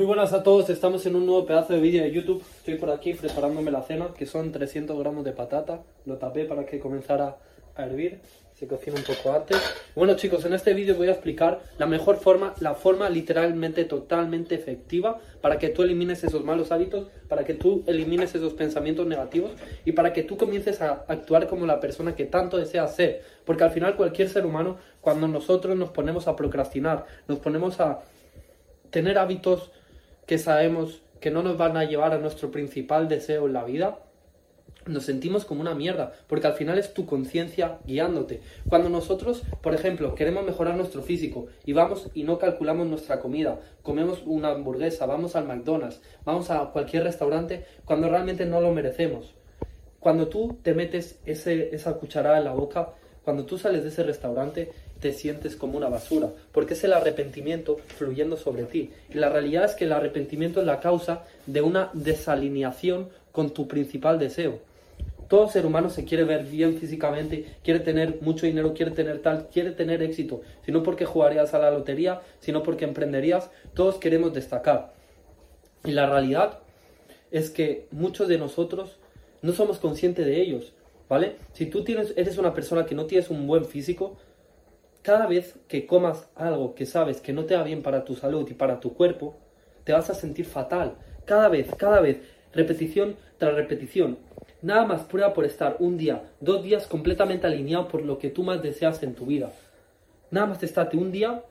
Muy buenas a todos, estamos en un nuevo pedazo de vídeo de YouTube. Estoy por aquí preparándome la cena, que son 300 gramos de patata. Lo tapé para que comenzara a hervir, se cocina un poco antes. Bueno chicos, en este vídeo voy a explicar la mejor forma, la forma literalmente totalmente efectiva para que tú elimines esos malos hábitos, para que tú elimines esos pensamientos negativos y para que tú comiences a actuar como la persona que tanto deseas ser. Porque al final cualquier ser humano, cuando nosotros nos ponemos a procrastinar, nos ponemos a tener hábitos que sabemos que no nos van a llevar a nuestro principal deseo en la vida, nos sentimos como una mierda, porque al final es tu conciencia guiándote. Cuando nosotros, por ejemplo, queremos mejorar nuestro físico y vamos y no calculamos nuestra comida, comemos una hamburguesa, vamos al McDonald's, vamos a cualquier restaurante, cuando realmente no lo merecemos. Cuando tú te metes ese, esa cucharada en la boca, cuando tú sales de ese restaurante, te sientes como una basura, porque es el arrepentimiento fluyendo sobre ti. Y la realidad es que el arrepentimiento es la causa de una desalineación con tu principal deseo. Todo ser humano se quiere ver bien físicamente, quiere tener mucho dinero, quiere tener tal, quiere tener éxito, sino porque jugarías a la lotería, sino porque emprenderías, todos queremos destacar. Y la realidad es que muchos de nosotros no somos conscientes de ellos. ¿vale? Si tú tienes, eres una persona que no tienes un buen físico, cada vez que comas algo que sabes que no te va bien para tu salud y para tu cuerpo, te vas a sentir fatal. Cada vez, cada vez, repetición tras repetición. Nada más prueba por estar un día, dos días completamente alineado por lo que tú más deseas en tu vida. Nada más estate un día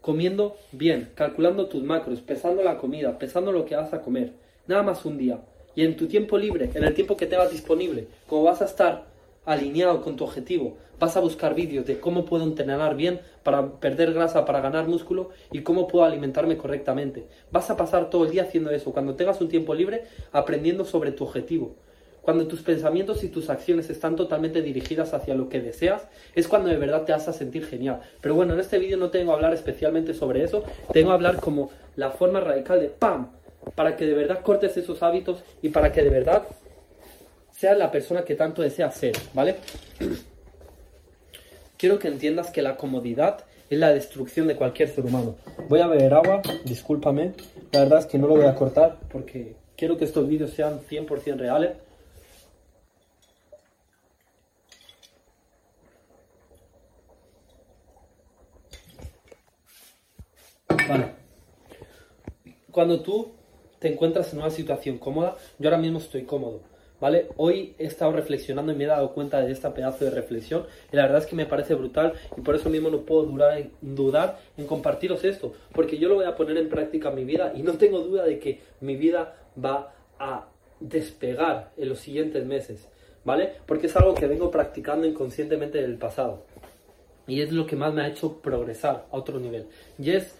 comiendo bien, calculando tus macros, pesando la comida, pesando lo que vas a comer. Nada más un día. Y en tu tiempo libre, en el tiempo que tengas disponible, como vas a estar alineado con tu objetivo, vas a buscar vídeos de cómo puedo entrenar bien para perder grasa, para ganar músculo y cómo puedo alimentarme correctamente. Vas a pasar todo el día haciendo eso. Cuando tengas un tiempo libre, aprendiendo sobre tu objetivo. Cuando tus pensamientos y tus acciones están totalmente dirigidas hacia lo que deseas, es cuando de verdad te vas a sentir genial. Pero bueno, en este vídeo no tengo a hablar especialmente sobre eso, tengo a hablar como la forma radical de ¡pam! para que de verdad cortes esos hábitos y para que de verdad seas la persona que tanto deseas ser, ¿vale? Quiero que entiendas que la comodidad es la destrucción de cualquier ser humano. Voy a beber agua, discúlpame, la verdad es que no lo voy a cortar porque quiero que estos vídeos sean 100% reales. Vale. Cuando tú te encuentras en una situación cómoda, yo ahora mismo estoy cómodo, Hoy he estado reflexionando y me he dado cuenta de esta pedazo de reflexión y la verdad es que me parece brutal y por eso mismo no puedo dudar en compartiros esto, porque yo lo voy a poner en práctica en mi vida y no tengo duda de que mi vida va a despegar en los siguientes meses, ¿vale? Porque es algo que vengo practicando inconscientemente del pasado y es lo que más me ha hecho progresar a otro nivel y es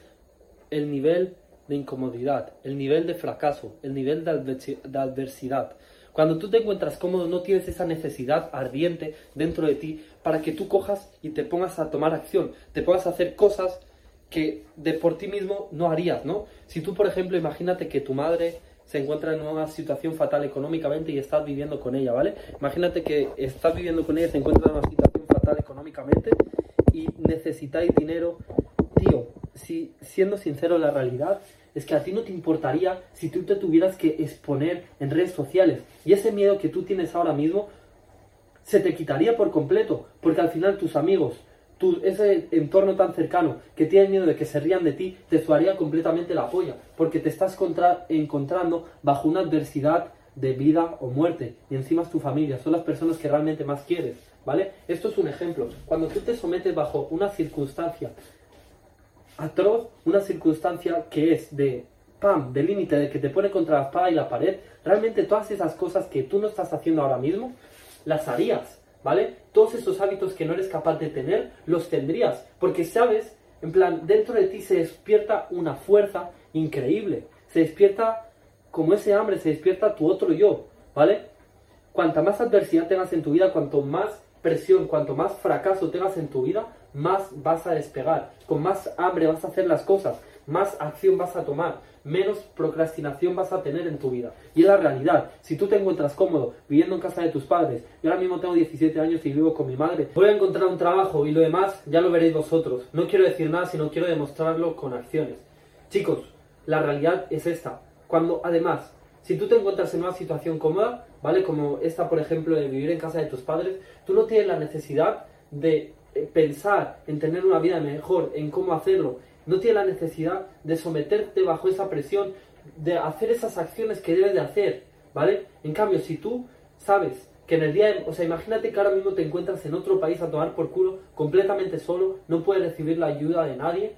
el nivel de incomodidad, el nivel de fracaso, el nivel de adversidad. Cuando tú te encuentras cómodo, no tienes esa necesidad ardiente dentro de ti para que tú cojas y te pongas a tomar acción, te pongas a hacer cosas que de por ti mismo no harías, ¿no? Si tú, por ejemplo, imagínate que tu madre se encuentra en una situación fatal económicamente y estás viviendo con ella, ¿vale? Imagínate que estás viviendo con ella y se encuentra en una situación fatal económicamente y necesitáis dinero, tío, si siendo sincero la realidad es que a ti no te importaría si tú te tuvieras que exponer en redes sociales y ese miedo que tú tienes ahora mismo se te quitaría por completo porque al final tus amigos tu, ese entorno tan cercano que tiene miedo de que se rían de ti te suaría completamente la polla porque te estás encontrando bajo una adversidad de vida o muerte y encima es tu familia, son las personas que realmente más quieres, ¿vale? Esto es un ejemplo. Cuando tú te sometes bajo una circunstancia atroz, una circunstancia que es de pam, de límite, de que te pone contra la espada y la pared, realmente todas esas cosas que tú no estás haciendo ahora mismo, las harías, ¿vale? Todos esos hábitos que no eres capaz de tener, los tendrías, porque sabes, en plan, dentro de ti se despierta una fuerza increíble, se despierta como ese hambre, se despierta tu otro yo, ¿vale? Cuanta más adversidad tengas en tu vida, cuanto más presión, cuanto más fracaso tengas en tu vida, más vas a despegar, con más hambre vas a hacer las cosas, más acción vas a tomar, menos procrastinación vas a tener en tu vida. Y es la realidad. Si tú te encuentras cómodo viviendo en casa de tus padres, yo ahora mismo tengo 17 años y vivo con mi madre, voy a encontrar un trabajo y lo demás ya lo veréis vosotros. No quiero decir nada, sino quiero demostrarlo con acciones. Chicos, la realidad es esta. Cuando además, si tú te encuentras en una situación cómoda, ¿vale? Como esta, por ejemplo, de vivir en casa de tus padres, tú no tienes la necesidad de eh, pensar en tener una vida mejor, en cómo hacerlo. No tienes la necesidad de someterte bajo esa presión, de hacer esas acciones que debes de hacer, ¿vale? En cambio, si tú sabes que en el día, de, o sea, imagínate que ahora mismo te encuentras en otro país a tomar por culo, completamente solo, no puedes recibir la ayuda de nadie,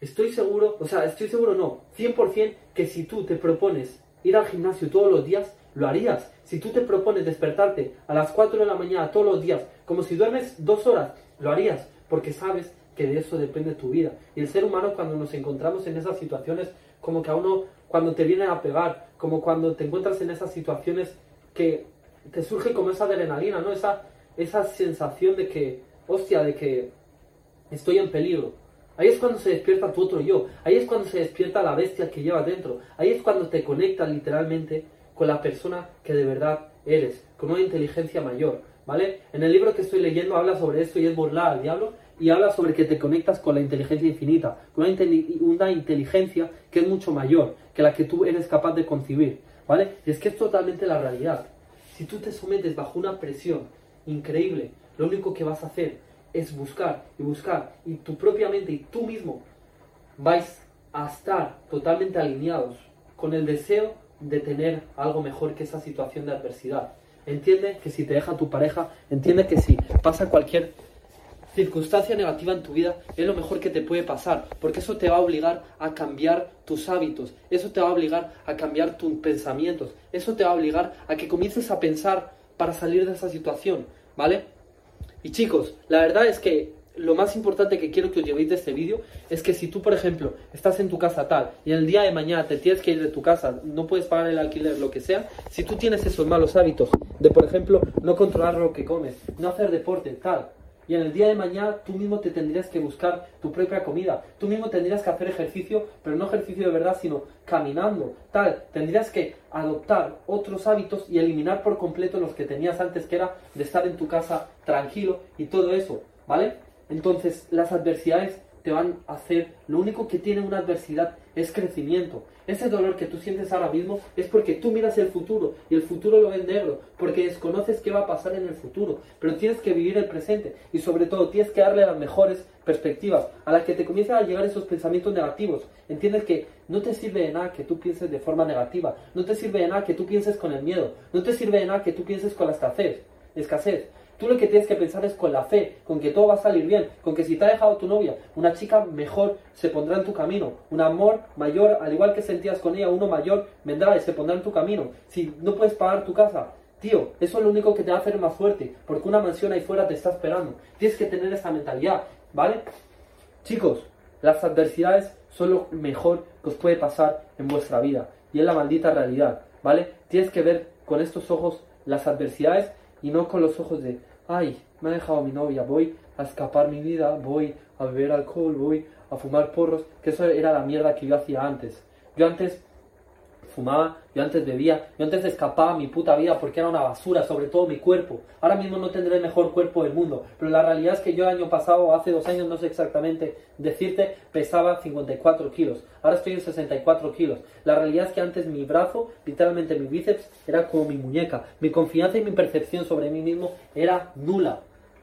estoy seguro, o sea, estoy seguro no, 100% que si tú te propones ir al gimnasio todos los días, lo harías. Si tú te propones despertarte a las 4 de la mañana todos los días, como si duermes dos horas, lo harías, porque sabes que de eso depende tu vida. Y el ser humano cuando nos encontramos en esas situaciones, como que a uno, cuando te vienen a pegar, como cuando te encuentras en esas situaciones que te surge como esa adrenalina, ¿no? Esa, esa sensación de que, hostia, de que estoy en peligro. Ahí es cuando se despierta tu otro yo. Ahí es cuando se despierta la bestia que llevas dentro. Ahí es cuando te conectas literalmente con la persona que de verdad eres, con una inteligencia mayor, ¿vale? En el libro que estoy leyendo habla sobre esto y es burlar al diablo y habla sobre que te conectas con la inteligencia infinita, con una, inteligencia que es mucho mayor que la que tú eres capaz de concebir, ¿vale? Y es que es totalmente la realidad. Si tú te sometes bajo una presión increíble, lo único que vas a hacer es buscar y buscar y tu propia mente y tú mismo vais a estar totalmente alineados con el deseo de tener algo mejor que esa situación de adversidad. Entiende que si te deja tu pareja, entiende que si pasa cualquier circunstancia negativa en tu vida, es lo mejor que te puede pasar, porque eso te va a obligar a cambiar tus hábitos, eso te va a obligar a cambiar tus pensamientos, eso te va a obligar a que comiences a pensar para salir de esa situación, ¿vale? Y chicos, la verdad es que lo más importante que quiero que os llevéis de este vídeo es que si tú, por ejemplo, estás en tu casa tal y el día de mañana te tienes que ir de tu casa, no puedes pagar el alquiler, lo que sea, si tú tienes esos malos hábitos de, por ejemplo, no controlar lo que comes, no hacer deporte, tal, y en el día de mañana tú mismo te tendrías que buscar tu propia comida. Tú mismo tendrías que hacer ejercicio, pero no ejercicio de verdad, sino caminando. Tal, tendrías que adoptar otros hábitos y eliminar por completo los que tenías antes, que era de estar en tu casa tranquilo y todo eso. ¿Vale? Entonces, las adversidades te van a hacer, lo único que tiene una adversidad es crecimiento. Ese dolor que tú sientes ahora mismo es porque tú miras el futuro y el futuro lo ves negro, porque desconoces qué va a pasar en el futuro, pero tienes que vivir el presente y sobre todo tienes que darle las mejores perspectivas a las que te comiencen a llegar esos pensamientos negativos. Entiendes que no te sirve de nada que tú pienses de forma negativa, no te sirve de nada que tú pienses con el miedo, no te sirve de nada que tú pienses con la escasez. escasez. Tú lo que tienes que pensar es con la fe, con que todo va a salir bien, con que si te ha dejado tu novia, una chica mejor se pondrá en tu camino, un amor mayor, al igual que sentías con ella, uno mayor vendrá y se pondrá en tu camino. Si no puedes pagar tu casa, tío, eso es lo único que te va a hacer más fuerte, porque una mansión ahí fuera te está esperando. Tienes que tener esa mentalidad, ¿vale? Chicos, las adversidades son lo mejor que os puede pasar en vuestra vida y es la maldita realidad, ¿vale? Tienes que ver con estos ojos las adversidades y no con los ojos de, ay, me ha dejado mi novia, voy a escapar mi vida, voy a beber alcohol, voy a fumar porros, que eso era la mierda que yo hacía antes. Yo antes fumaba, yo antes bebía, yo antes escapaba mi puta vida porque era una basura, sobre todo mi cuerpo. Ahora mismo no tendré el mejor cuerpo del mundo, pero la realidad es que yo el año pasado, hace dos años, no sé exactamente decirte, pesaba 54 kilos. Ahora estoy en 64 kilos. La realidad es que antes mi brazo, literalmente mi bíceps, era como mi muñeca. Mi confianza y mi percepción sobre mí mismo era nula.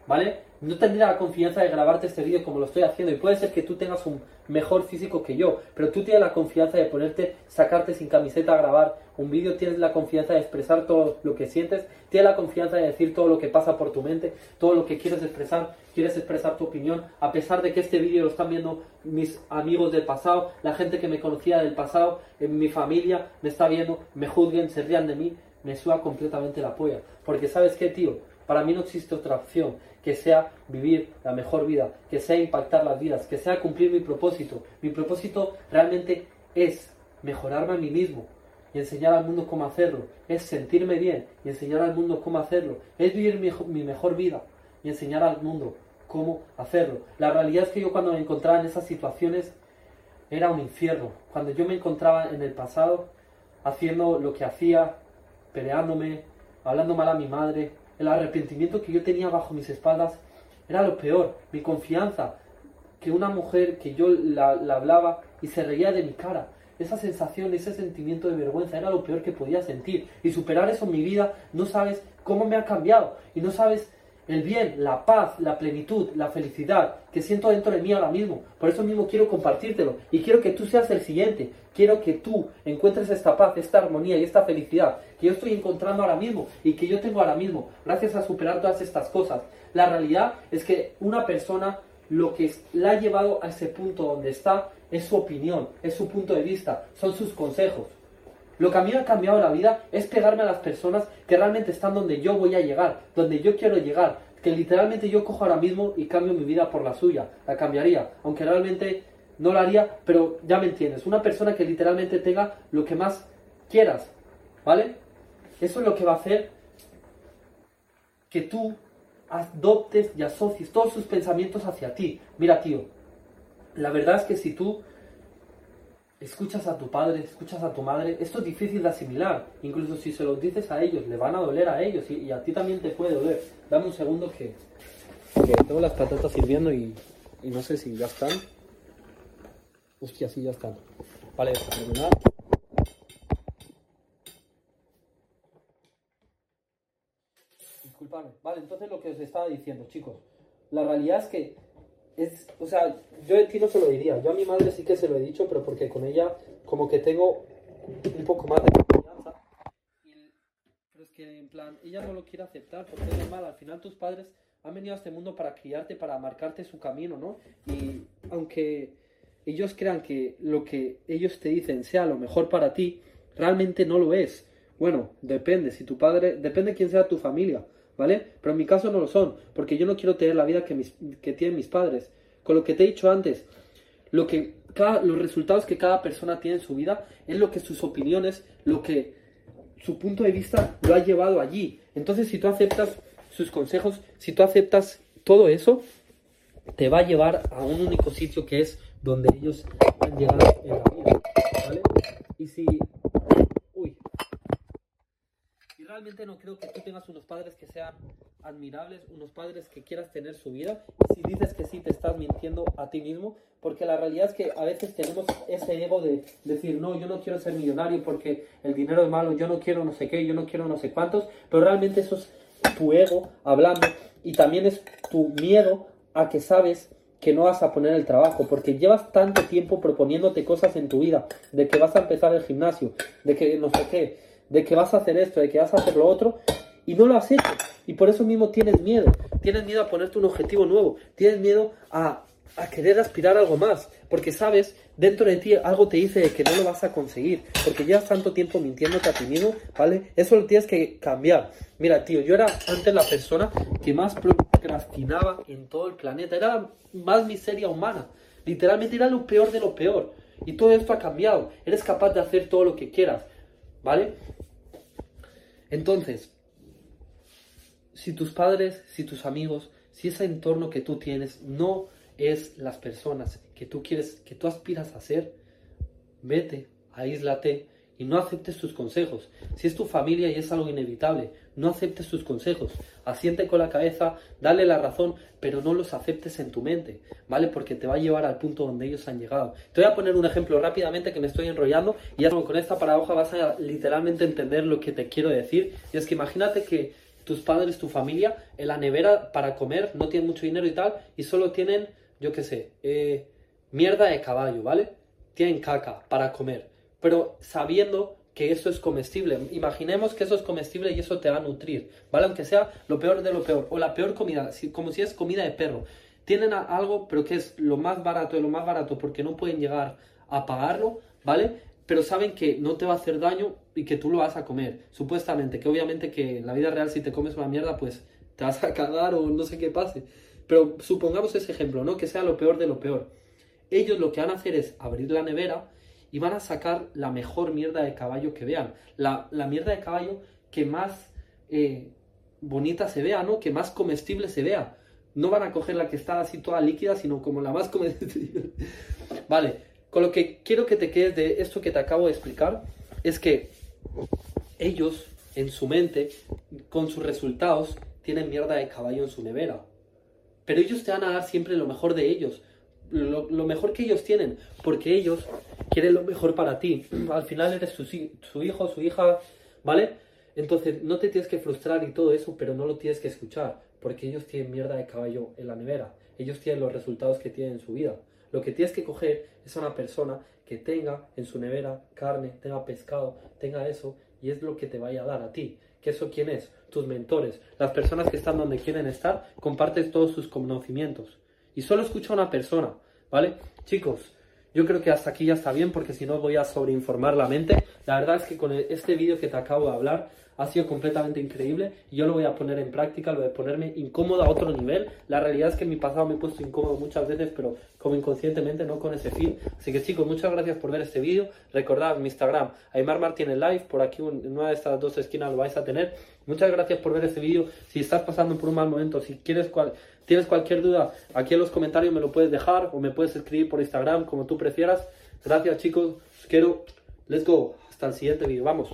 ¿Vale? no tendría la confianza de grabarte este vídeo como lo estoy haciendo y puede ser que tú tengas un mejor físico que yo, pero tú tienes la confianza de ponerte, sacarte sin camiseta a grabar un vídeo, tienes la confianza de expresar todo lo que sientes, tienes la confianza de decir todo lo que pasa por tu mente, todo lo que quieres expresar, quieres expresar tu opinión, a pesar de que este vídeo lo están viendo mis amigos del pasado, la gente que me conocía del pasado, en mi familia, me está viendo, me juzguen, se rían de mí, me suba completamente la polla, porque sabes qué, tío, para mí no existe otra opción que sea vivir la mejor vida, que sea impactar las vidas, que sea cumplir mi propósito. Mi propósito realmente es mejorarme a mí mismo y enseñar al mundo cómo hacerlo. Es sentirme bien y enseñar al mundo cómo hacerlo. Es vivir mi, mejor vida y enseñar al mundo cómo hacerlo. La realidad es que yo cuando me encontraba en esas situaciones era un infierno. Cuando yo me encontraba en el pasado haciendo lo que hacía, peleándome, hablando mal a mi madre, el arrepentimiento que yo tenía bajo mis espaldas era lo peor. Mi confianza, que una mujer que yo la, hablaba y se reía de mi cara. Esa sensación, ese sentimiento de vergüenza era lo peor que podía sentir. Y superar eso en mi vida, no sabes cómo me ha cambiado. Y no sabes el bien, la paz, la plenitud, la felicidad que siento dentro de mí ahora mismo. Por eso mismo quiero compartírtelo. Y quiero que tú seas el siguiente. Quiero que tú encuentres esta paz, esta armonía y esta felicidad que yo estoy encontrando ahora mismo y que yo tengo ahora mismo. Gracias a superar todas estas cosas. La realidad es que una persona lo que la ha llevado a ese punto donde está es su opinión, es su punto de vista, son sus consejos. Lo que a mí me ha cambiado la vida es pegarme a las personas que realmente están donde yo voy a llegar, donde yo quiero llegar, que literalmente yo cojo ahora mismo y cambio mi vida por la suya, la cambiaría, aunque realmente no la haría, pero ya me entiendes, una persona que literalmente tenga lo que más quieras, ¿vale? Eso es lo que va a hacer que tú adoptes y asocies todos sus pensamientos hacia ti. Mira, tío, la verdad es que si tú escuchas a tu padre, escuchas a tu madre, esto es difícil de asimilar. Incluso si se lo dices a ellos, le van a doler a ellos y, a ti también te puede doler. Dame un segundo que, que tengo las patatas sirviendo y, y, no sé si ya están. Hostia, sí, ya están. Vale, terminar. Vale, entonces lo que os estaba diciendo, chicos. La realidad es que es, o sea, yo a ti no se lo diría. Yo a mi madre sí que se lo he dicho, pero porque con ella como que tengo un poco más de confianza. pero es que en plan, ella no lo quiere aceptar porque es normal. Al final tus padres han venido a este mundo para criarte, para marcarte su camino, ¿no? Y aunque ellos crean que lo que ellos te dicen sea lo mejor para ti, realmente no lo es. Bueno, depende, si tu padre, depende quién sea tu familia. ¿Vale? Pero en mi caso no lo son, porque yo no quiero tener la vida que, mis, que tienen mis padres. Con lo que te he dicho antes, lo que los resultados que cada persona tiene en su vida es lo que sus opiniones, lo que su punto de vista lo ha llevado allí. Entonces, si tú aceptas sus consejos, si tú aceptas todo eso, te va a llevar a un único sitio que es donde ellos han llegado en la vida, ¿vale? Y si no creo que tú tengas unos padres que sean admirables, unos padres que quieras tener su vida. Si dices que sí, te estás mintiendo a ti mismo, porque la realidad es que a veces tenemos ese ego de decir, no, yo no quiero ser millonario porque el dinero es malo, yo no quiero no sé qué, yo no quiero no sé cuántos, pero realmente eso es tu ego hablando y también es tu miedo a que sabes que no vas a poner el trabajo, porque llevas tanto tiempo proponiéndote cosas en tu vida, de que vas a empezar el gimnasio, de que no sé qué, de que vas a hacer esto, de que vas a hacer lo otro, y no lo has hecho. Y por eso mismo tienes miedo. Tienes miedo a ponerte un objetivo nuevo. Tienes miedo a, querer aspirar a algo más. Porque sabes, dentro de ti algo te dice que no lo vas a conseguir. Porque llevas tanto tiempo mintiéndote a ti mismo, ¿vale? Eso lo tienes que cambiar. Mira, tío, yo era antes la persona que más procrastinaba en todo el planeta. Era más miseria humana. Literalmente era lo peor de lo peor. Y todo esto ha cambiado. Eres capaz de hacer todo lo que quieras. ¿Vale? Entonces, si tus padres, si tus amigos, si ese entorno que tú tienes no es las personas que tú quieres, que tú aspiras a ser, vete, aíslate no aceptes sus consejos. Si es tu familia y es algo inevitable, no aceptes sus consejos. Asiente con la cabeza, dale la razón, pero no los aceptes en tu mente, ¿vale? Porque te va a llevar al punto donde ellos han llegado. Te voy a poner un ejemplo rápidamente que me estoy enrollando y ya con esta paradoja vas a literalmente entender lo que te quiero decir. Y es que imagínate que tus padres, tu familia, en la nevera para comer no tienen mucho dinero y tal, y solo tienen, yo qué sé, eh, mierda de caballo, ¿vale? Tienen caca para comer, pero sabiendo que eso es comestible. Imaginemos que eso es comestible y eso te va a nutrir, ¿vale? Aunque sea lo peor de lo peor, o la peor comida, como si es comida de perro. Tienen algo, pero que es lo más barato de lo más barato porque no pueden llegar a pagarlo, ¿vale? Pero saben que no te va a hacer daño y que tú lo vas a comer, supuestamente. Que obviamente que en la vida real si te comes una mierda, pues te vas a cagar o no sé qué pase. Pero supongamos ese ejemplo, ¿no? Que sea lo peor de lo peor. Ellos lo que van a hacer es abrir la nevera, y van a sacar la mejor mierda de caballo que vean. La, mierda de caballo que más eh, bonita se vea, ¿no? Que más comestible se vea. No van a coger la que está así toda líquida, sino como la más comestible. vale, con lo que quiero que te quedes de esto que te acabo de explicar, es que ellos, en su mente, con sus resultados, tienen mierda de caballo en su nevera. Pero ellos te van a dar siempre lo mejor de ellos lo, mejor que ellos tienen, porque ellos quieren lo mejor para ti. Al final eres su, su hijo, su hija, ¿vale? Entonces no te tienes que frustrar y todo eso, pero no lo tienes que escuchar, porque ellos tienen mierda de caballo en la nevera. Ellos tienen los resultados que tienen en su vida. Lo que tienes que coger es a una persona que tenga en su nevera carne, tenga pescado, tenga eso, y es lo que te vaya a dar a ti. ¿Que eso quién es? Tus mentores, las personas que están donde quieren estar, compartes todos sus conocimientos. Y solo escucha a una persona, ¿vale? Chicos, yo creo que hasta aquí ya está bien porque si no voy a sobreinformar la mente. La verdad es que con este vídeo que te acabo de hablar ha sido completamente increíble yo lo voy a poner en práctica, lo de ponerme incómodo a otro nivel. La realidad es que en mi pasado me he puesto incómodo muchas veces, pero como inconscientemente, no con ese fin. Así que chicos, muchas gracias por ver este vídeo. Recordad mi Instagram, Aymar Martínez Live, por aquí una de estas dos esquinas lo vais a tener. Muchas gracias por ver este vídeo. Si estás pasando por un mal momento, si quieres cual, tienes cualquier duda, aquí en los comentarios me lo puedes dejar o me puedes escribir por Instagram, como tú prefieras. Gracias chicos, os quiero. Let's go. Hasta el siguiente vídeo. Vamos.